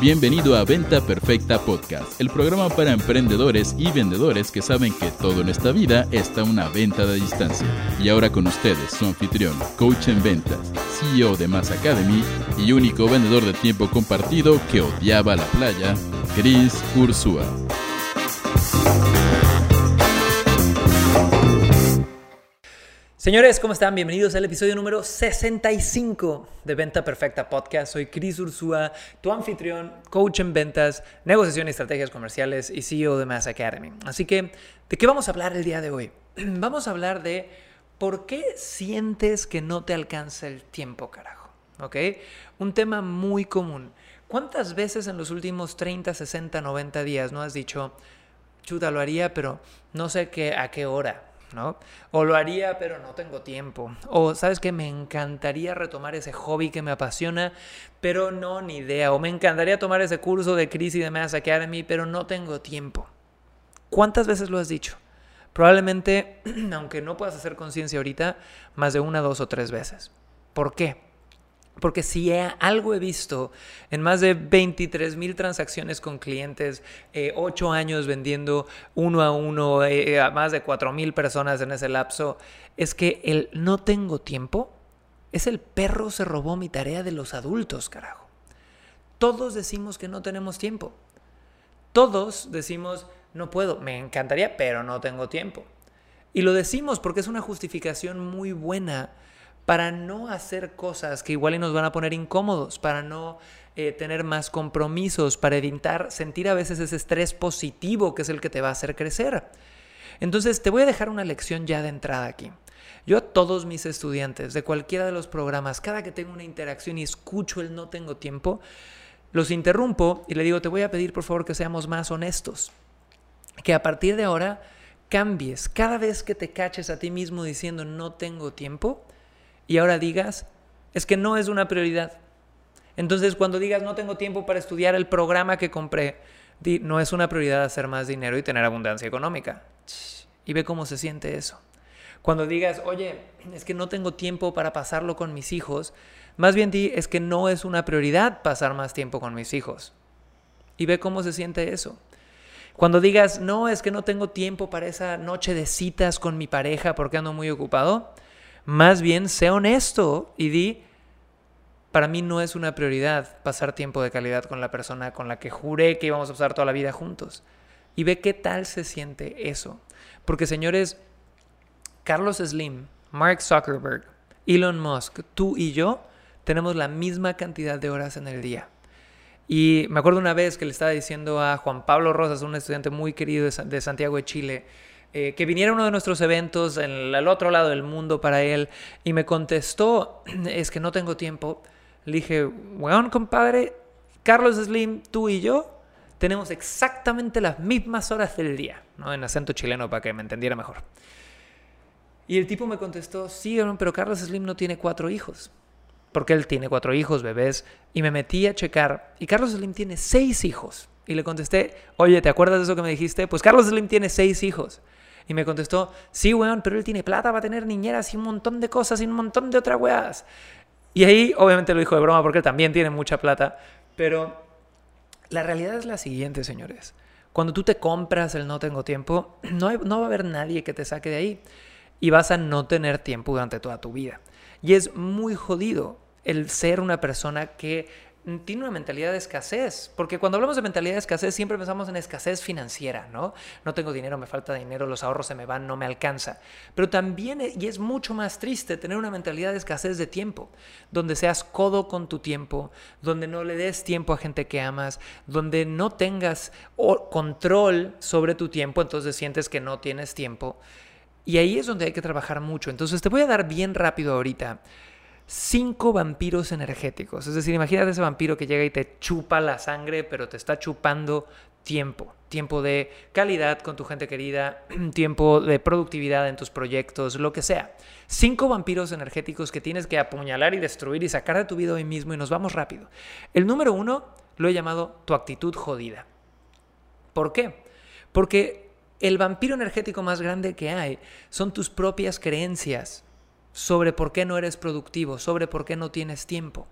Bienvenido a Venta Perfecta Podcast, el programa para emprendedores y vendedores que saben que todo en esta vida está una venta de distancia. Y ahora con ustedes, su anfitrión, coach en ventas, CEO de Mass Academy y único vendedor de tiempo compartido que odiaba la playa, Chris Ursúa. Señores, ¿cómo están? Bienvenidos al episodio número 65 de Venta Perfecta Podcast. Soy Chris Ursúa, tu anfitrión, coach en ventas, negociación y estrategias comerciales y CEO de Mass Academy. Así que, ¿de qué vamos a hablar el día de hoy? Vamos a hablar de por qué sientes que no te alcanza el tiempo, carajo. ¿Ok? Un tema muy común. ¿Cuántas veces en los últimos 30, 60, 90 días no has dicho, chuta, lo haría, pero no sé qué, a qué hora? ¿No? O lo haría, pero no tengo tiempo. O, ¿sabes qué? Me encantaría retomar ese hobby que me apasiona, pero no, ni idea. O me encantaría tomar ese curso de crisis de Mass Academy, pero no tengo tiempo. ¿Cuántas veces lo has dicho? Probablemente, aunque no puedas hacer conciencia ahorita, más de una, dos o tres veces. ¿Por qué? Porque si algo he visto en más de 23 mil transacciones con clientes, eh, 8 años vendiendo uno a uno eh, eh, a más de 4 mil personas en ese lapso, es que el no tengo tiempo es el perro se robó mi tarea de los adultos, carajo. Todos decimos que no tenemos tiempo. Todos decimos, no puedo, me encantaría, pero no tengo tiempo. Y lo decimos porque es una justificación muy buena para no hacer cosas que igual nos van a poner incómodos, para no eh, tener más compromisos, para evitar sentir a veces ese estrés positivo que es el que te va a hacer crecer. Entonces te voy a dejar una lección ya de entrada aquí. Yo a todos mis estudiantes de cualquiera de los programas, cada que tengo una interacción y escucho el no tengo tiempo, los interrumpo y le digo, te voy a pedir por favor que seamos más honestos. Que a partir de ahora cambies. Cada vez que te caches a ti mismo diciendo no tengo tiempo, y ahora digas, es que no es una prioridad. Entonces, cuando digas, no tengo tiempo para estudiar el programa que compré, di, no es una prioridad hacer más dinero y tener abundancia económica. Y ve cómo se siente eso. Cuando digas, oye, es que no tengo tiempo para pasarlo con mis hijos, más bien di, es que no es una prioridad pasar más tiempo con mis hijos. Y ve cómo se siente eso. Cuando digas, no, es que no tengo tiempo para esa noche de citas con mi pareja porque ando muy ocupado, más bien, sé honesto y di, para mí no es una prioridad pasar tiempo de calidad con la persona con la que juré que íbamos a pasar toda la vida juntos. Y ve qué tal se siente eso. Porque señores, Carlos Slim, Mark Zuckerberg, Elon Musk, tú y yo tenemos la misma cantidad de horas en el día. Y me acuerdo una vez que le estaba diciendo a Juan Pablo Rosas, un estudiante muy querido de Santiago de Chile, eh, que viniera a uno de nuestros eventos en el otro lado del mundo para él y me contestó, es que no tengo tiempo. Le dije, bueno, compadre, Carlos Slim, tú y yo tenemos exactamente las mismas horas del día, ¿no? En acento chileno para que me entendiera mejor. Y el tipo me contestó, sí, pero Carlos Slim no tiene cuatro hijos. Porque él tiene cuatro hijos, bebés. Y me metí a checar. Y Carlos Slim tiene seis hijos. Y le contesté, oye, ¿te acuerdas de eso que me dijiste? Pues Carlos Slim tiene seis hijos. Y me contestó, sí, weón, pero él tiene plata, va a tener niñeras y un montón de cosas y un montón de otras weas. Y ahí, obviamente lo dijo de broma porque él también tiene mucha plata. Pero la realidad es la siguiente, señores. Cuando tú te compras el no tengo tiempo, no, no va a haber nadie que te saque de ahí. Y vas a no tener tiempo durante toda tu vida. Y es muy jodido el ser una persona que tiene una mentalidad de escasez, porque cuando hablamos de mentalidad de escasez siempre pensamos en escasez financiera, ¿no? No tengo dinero, me falta dinero, los ahorros se me van, no me alcanza. Pero también, y es mucho más triste, tener una mentalidad de escasez de tiempo, donde seas codo con tu tiempo, donde no le des tiempo a gente que amas, donde no tengas control sobre tu tiempo, entonces sientes que no tienes tiempo. Y ahí es donde hay que trabajar mucho. Entonces te voy a dar bien rápido ahorita cinco vampiros energéticos. Es decir, imagínate ese vampiro que llega y te chupa la sangre, pero te está chupando tiempo. Tiempo de calidad con tu gente querida, tiempo de productividad en tus proyectos, lo que sea. Cinco vampiros energéticos que tienes que apuñalar y destruir y sacar de tu vida hoy mismo y nos vamos rápido. El número uno lo he llamado tu actitud jodida. ¿Por qué? Porque el vampiro energético más grande que hay son tus propias creencias sobre por qué no eres productivo, sobre por qué no tienes tiempo.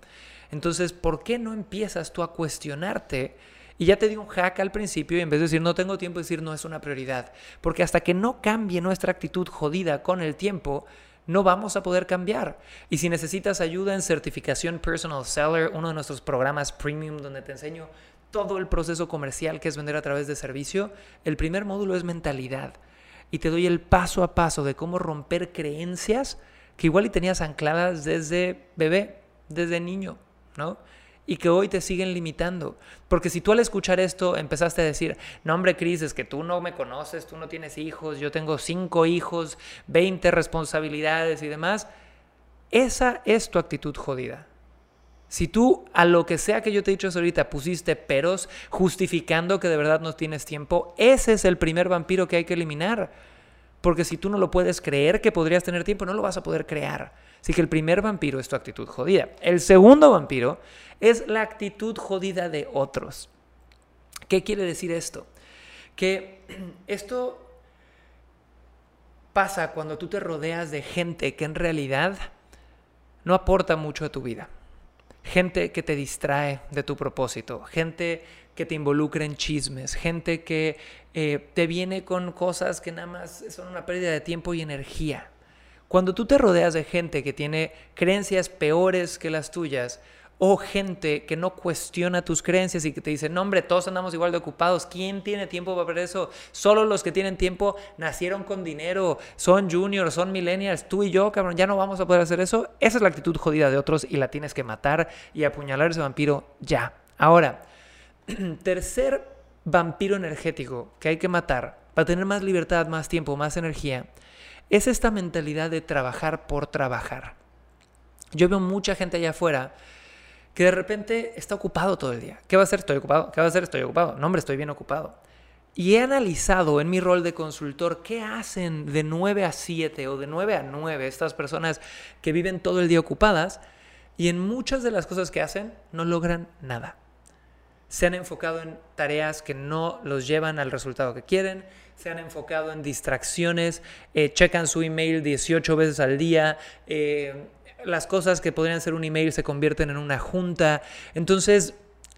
Entonces, ¿por qué no empiezas tú a cuestionarte? Y ya te di un hack al principio y en vez de decir no tengo tiempo, decir no es una prioridad. Porque hasta que no cambie nuestra actitud jodida con el tiempo, no vamos a poder cambiar. Y si necesitas ayuda en certificación Personal Seller, uno de nuestros programas premium donde te enseño todo el proceso comercial que es vender a través de servicio, el primer módulo es mentalidad. Y te doy el paso a paso de cómo romper creencias que igual y tenías ancladas desde bebé, desde niño, ¿no? y que hoy te siguen limitando. Porque si tú al escuchar esto empezaste a decir, no hombre, Cris, es que tú no me conoces, tú no tienes hijos, yo tengo cinco hijos, 20 responsabilidades y demás, esa es tu actitud jodida. Si tú a lo que sea que yo te he dicho ahorita pusiste peros justificando que de verdad no tienes tiempo, ese es el primer vampiro que hay que eliminar. Porque si tú no lo puedes creer que podrías tener tiempo, no lo vas a poder crear. Así que el primer vampiro es tu actitud jodida. El segundo vampiro es la actitud jodida de otros. ¿Qué quiere decir esto? Que esto pasa cuando tú te rodeas de gente que en realidad no aporta mucho a tu vida. Gente que te distrae de tu propósito, gente que te involucra en chismes, gente que eh, te viene con cosas que nada más son una pérdida de tiempo y energía. Cuando tú te rodeas de gente que tiene creencias peores que las tuyas, o gente que no cuestiona tus creencias y que te dice, no hombre, todos andamos igual de ocupados, ¿quién tiene tiempo para ver eso? Solo los que tienen tiempo nacieron con dinero, son juniors, son millennials, tú y yo, cabrón, ya no vamos a poder hacer eso. Esa es la actitud jodida de otros y la tienes que matar y apuñalar ese vampiro ya. Ahora, tercer vampiro energético que hay que matar para tener más libertad, más tiempo, más energía es esta mentalidad de trabajar por trabajar. Yo veo mucha gente allá afuera que de repente está ocupado todo el día. ¿Qué va a hacer? Estoy ocupado. ¿Qué va a hacer? Estoy ocupado. No, hombre, estoy bien ocupado. Y he analizado en mi rol de consultor qué hacen de 9 a 7 o de 9 a 9 estas personas que viven todo el día ocupadas y en muchas de las cosas que hacen no logran nada. Se han enfocado en tareas que no los llevan al resultado que quieren, se han enfocado en distracciones, eh, checan su email 18 veces al día, eh, las cosas que podrían ser un email se convierten en una junta. Entonces,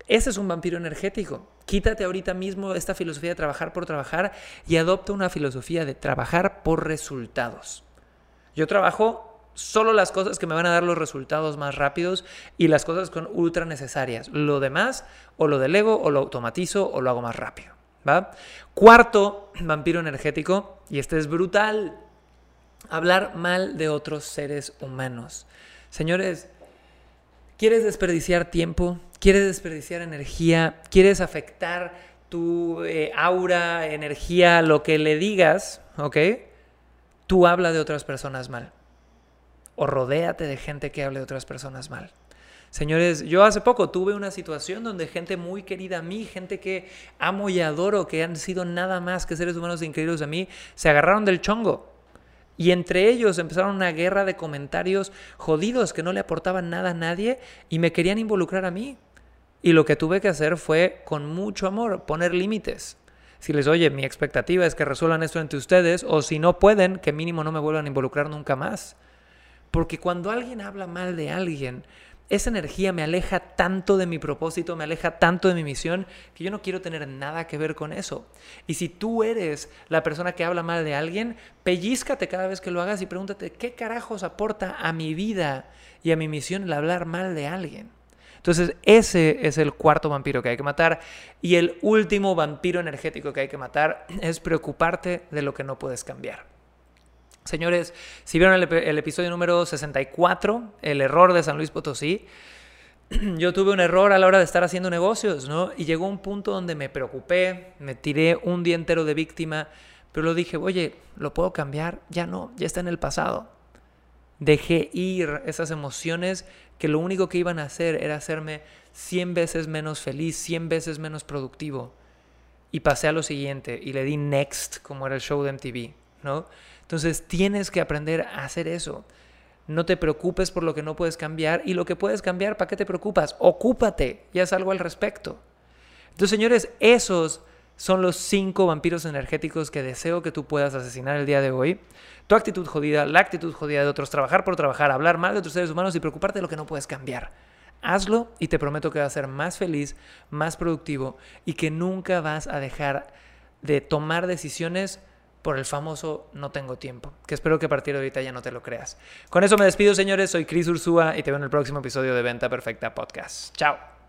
ese es un vampiro energético. Quítate ahorita mismo esta filosofía de trabajar por trabajar y adopta una filosofía de trabajar por resultados. Yo trabajo solo las cosas que me van a dar los resultados más rápidos y las cosas con ultra necesarias. Lo demás, o lo delego, o lo automatizo, o lo hago más rápido. ¿va? Cuarto vampiro energético, y este es brutal, hablar mal de otros seres humanos. Señores, ¿quieres desperdiciar tiempo? ¿Quieres desperdiciar energía? ¿Quieres afectar tu eh, aura, energía, lo que le digas? ¿Ok? Tú habla de otras personas mal. O rodéate de gente que hable de otras personas mal. Señores, yo hace poco tuve una situación donde gente muy querida a mí, gente que amo y adoro, que han sido nada más que seres humanos increíbles a mí, se agarraron del chongo. Y entre ellos empezaron una guerra de comentarios jodidos que no le aportaban nada a nadie y me querían involucrar a mí. Y lo que tuve que hacer fue, con mucho amor, poner límites. Si les oye, mi expectativa es que resuelvan esto entre ustedes, o si no pueden, que mínimo no me vuelvan a involucrar nunca más. Porque cuando alguien habla mal de alguien, esa energía me aleja tanto de mi propósito, me aleja tanto de mi misión, que yo no quiero tener nada que ver con eso. Y si tú eres la persona que habla mal de alguien, pellízcate cada vez que lo hagas y pregúntate, ¿qué carajos aporta a mi vida y a mi misión el hablar mal de alguien? Entonces, ese es el cuarto vampiro que hay que matar. Y el último vampiro energético que hay que matar es preocuparte de lo que no puedes cambiar. Señores, si vieron el, episodio número 64, el error de San Luis Potosí, yo tuve un error a la hora de estar haciendo negocios, ¿no? Y llegó un punto donde me preocupé, me tiré un día entero de víctima, pero lo dije, oye, ¿lo puedo cambiar? Ya no, ya está en el pasado. Dejé ir esas emociones que lo único que iban a hacer era hacerme 100 veces menos feliz, 100 veces menos productivo. Y pasé a lo siguiente y le di next, como era el show de MTV, ¿no? Entonces tienes que aprender a hacer eso. No te preocupes por lo que no puedes cambiar y lo que puedes cambiar, ¿para qué te preocupas? Ocúpate y haz algo al respecto. Entonces, señores, esos son los cinco vampiros energéticos que deseo que tú puedas asesinar el día de hoy. Tu actitud jodida, la actitud jodida de otros, trabajar por trabajar, hablar mal de otros seres humanos y preocuparte de lo que no puedes cambiar. Hazlo y te prometo que vas a ser más feliz, más productivo y que nunca vas a dejar de tomar decisiones por el famoso no tengo tiempo, que espero que a partir de ahorita ya no te lo creas. Con eso me despido, señores. Soy Cris Ursúa y te veo en el próximo episodio de Venta Perfecta Podcast. Chao.